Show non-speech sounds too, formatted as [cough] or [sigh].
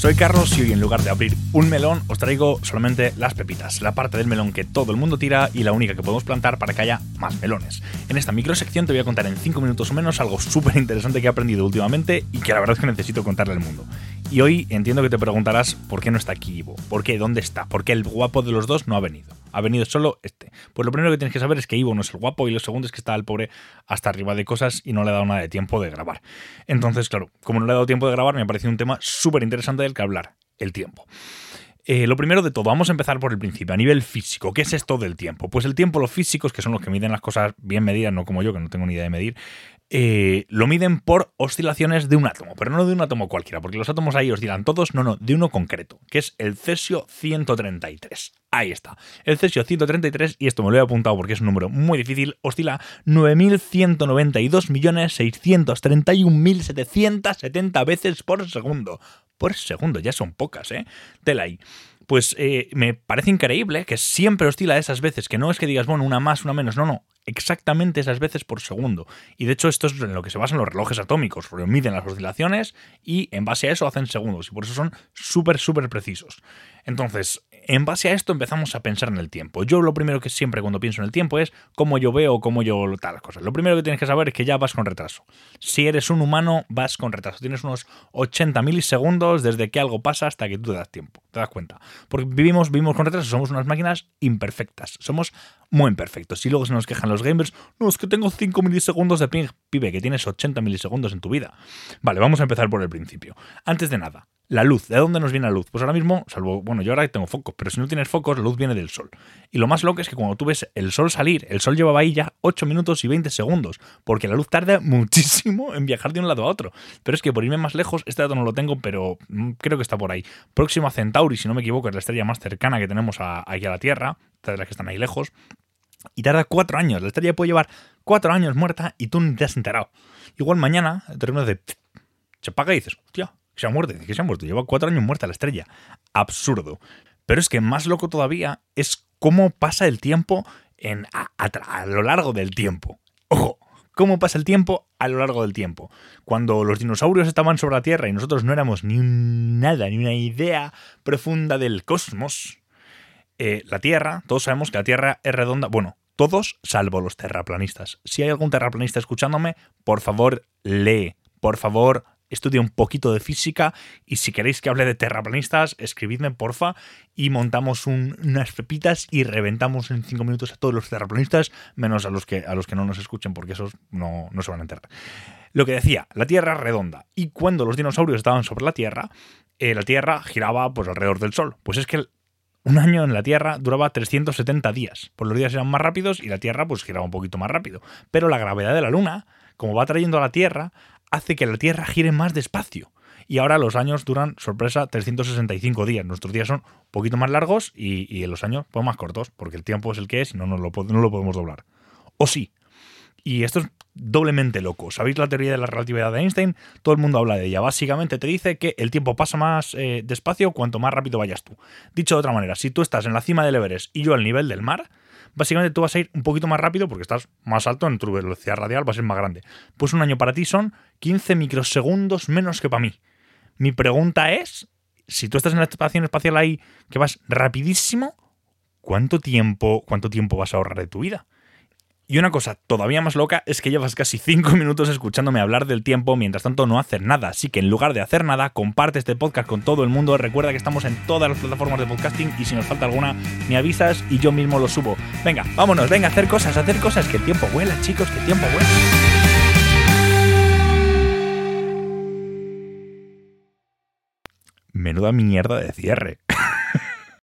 Soy Carlos y hoy en lugar de abrir un melón os traigo solamente las pepitas, la parte del melón que todo el mundo tira y la única que podemos plantar para que haya más melones. En esta microsección te voy a contar en 5 minutos o menos algo súper interesante que he aprendido últimamente y que la verdad es que necesito contarle al mundo. Y hoy entiendo que te preguntarás por qué no está aquí Ivo, por qué, dónde está, por qué el guapo de los dos no ha venido. Ha venido solo este. Pues lo primero que tienes que saber es que Ivo no es el guapo y lo segundo es que está el pobre hasta arriba de cosas y no le ha dado nada de tiempo de grabar. Entonces, claro, como no le ha dado tiempo de grabar, me ha parecido un tema súper interesante del que hablar, el tiempo. Eh, lo primero de todo, vamos a empezar por el principio, a nivel físico. ¿Qué es esto del tiempo? Pues el tiempo, los físicos, que son los que miden las cosas bien medidas, no como yo, que no tengo ni idea de medir, eh, lo miden por oscilaciones de un átomo, pero no de un átomo cualquiera, porque los átomos ahí oscilan todos, no, no, de uno concreto, que es el cesio 133. Ahí está, el cesio 133, y esto me lo he apuntado porque es un número muy difícil, oscila 9.192.631.770 veces por segundo. Por segundo, ya son pocas, ¿eh? Tela pues eh, me parece increíble que siempre oscila esas veces, que no es que digas, bueno, una más, una menos, no, no, exactamente esas veces por segundo. Y de hecho esto es en lo que se basan los relojes atómicos, porque miden las oscilaciones y en base a eso hacen segundos, y por eso son súper, súper precisos. Entonces, en base a esto empezamos a pensar en el tiempo. Yo lo primero que siempre cuando pienso en el tiempo es cómo yo veo, cómo yo tal las cosas. Lo primero que tienes que saber es que ya vas con retraso. Si eres un humano, vas con retraso. Tienes unos 80 milisegundos desde que algo pasa hasta que tú te das tiempo. ¿Te das cuenta? Porque vivimos, vivimos con retraso, somos unas máquinas imperfectas. Somos muy imperfectos. Y luego se nos quejan los gamers, no, es que tengo 5 milisegundos de ping. Pibe, que tienes 80 milisegundos en tu vida. Vale, vamos a empezar por el principio. Antes de nada, la luz, ¿de dónde nos viene la luz? Pues ahora mismo, salvo, bueno, yo ahora tengo focos, pero si no tienes focos, la luz viene del sol. Y lo más loco es que cuando tú ves el sol salir, el sol llevaba ahí ya 8 minutos y 20 segundos, porque la luz tarda [laughs] muchísimo en viajar de un lado a otro. Pero es que por irme más lejos, este dato no lo tengo, pero mm, creo que está por ahí. Próximo a Centauri, si no me equivoco, es la estrella más cercana que tenemos a, aquí a la Tierra, de las que están ahí lejos. Y tarda cuatro años. La estrella puede llevar cuatro años muerta y tú ni te has enterado. Igual mañana terminas de... Se apaga y dices, hostia, se ha muerto, que se ha muerto, lleva cuatro años muerta la estrella. Absurdo. Pero es que más loco todavía es cómo pasa el tiempo en, a, lo largo del tiempo. Ojo, cómo pasa el tiempo a lo largo del tiempo. Cuando los dinosaurios estaban sobre la Tierra y nosotros no éramos ni nada, ni una idea profunda del cosmos, eh, la Tierra, todos sabemos que la Tierra es redonda. Bueno, todos salvo los terraplanistas. Si hay algún terraplanista escuchándome, por favor, lee. Por favor, estudia un poquito de física y si queréis que hable de terraplanistas, escribidme porfa y montamos unas pepitas y reventamos en cinco minutos a todos los terraplanistas, menos a los que, a los que no nos escuchen porque esos no, no se van a enterar. Lo que decía, la Tierra es redonda y cuando los dinosaurios estaban sobre la Tierra, eh, la Tierra giraba pues alrededor del Sol. Pues es que un año en la Tierra duraba 370 días. Pues los días eran más rápidos y la Tierra pues giraba un poquito más rápido. Pero la gravedad de la Luna, como va trayendo a la Tierra, hace que la Tierra gire más despacio. Y ahora los años duran, sorpresa, 365 días. Nuestros días son un poquito más largos y, los años pues, más cortos, porque el tiempo es el que es y no, no lo podemos doblar. O sí. Y esto es doblemente loco. ¿Sabéis la teoría de la relatividad de Einstein? Todo el mundo habla de ella. Básicamente te dice que el tiempo pasa más eh, despacio cuanto más rápido vayas tú. Dicho de otra manera, si tú estás en la cima del Everest y yo al nivel del mar, básicamente tú vas a ir un poquito más rápido porque estás más alto en tu velocidad radial, va a ser más grande. Pues un año para ti son 15 microsegundos menos que para mí. Mi pregunta es, si tú estás en la estación espacial ahí que vas rapidísimo, ¿cuánto tiempo, cuánto tiempo vas a ahorrar de tu vida? Y una cosa todavía más loca es que llevas casi 5 [laughs] minutos escuchándome hablar del tiempo, mientras tanto no hacer nada. Así que en lugar de hacer nada, comparte este podcast con todo el mundo. Recuerda que estamos en todas las plataformas de podcasting y si nos falta alguna, me avisas y yo mismo lo subo. Venga, vámonos, venga, hacer cosas, hacer cosas. Que el tiempo vuela, chicos, que el tiempo vuela. Menuda mierda de cierre. [laughs]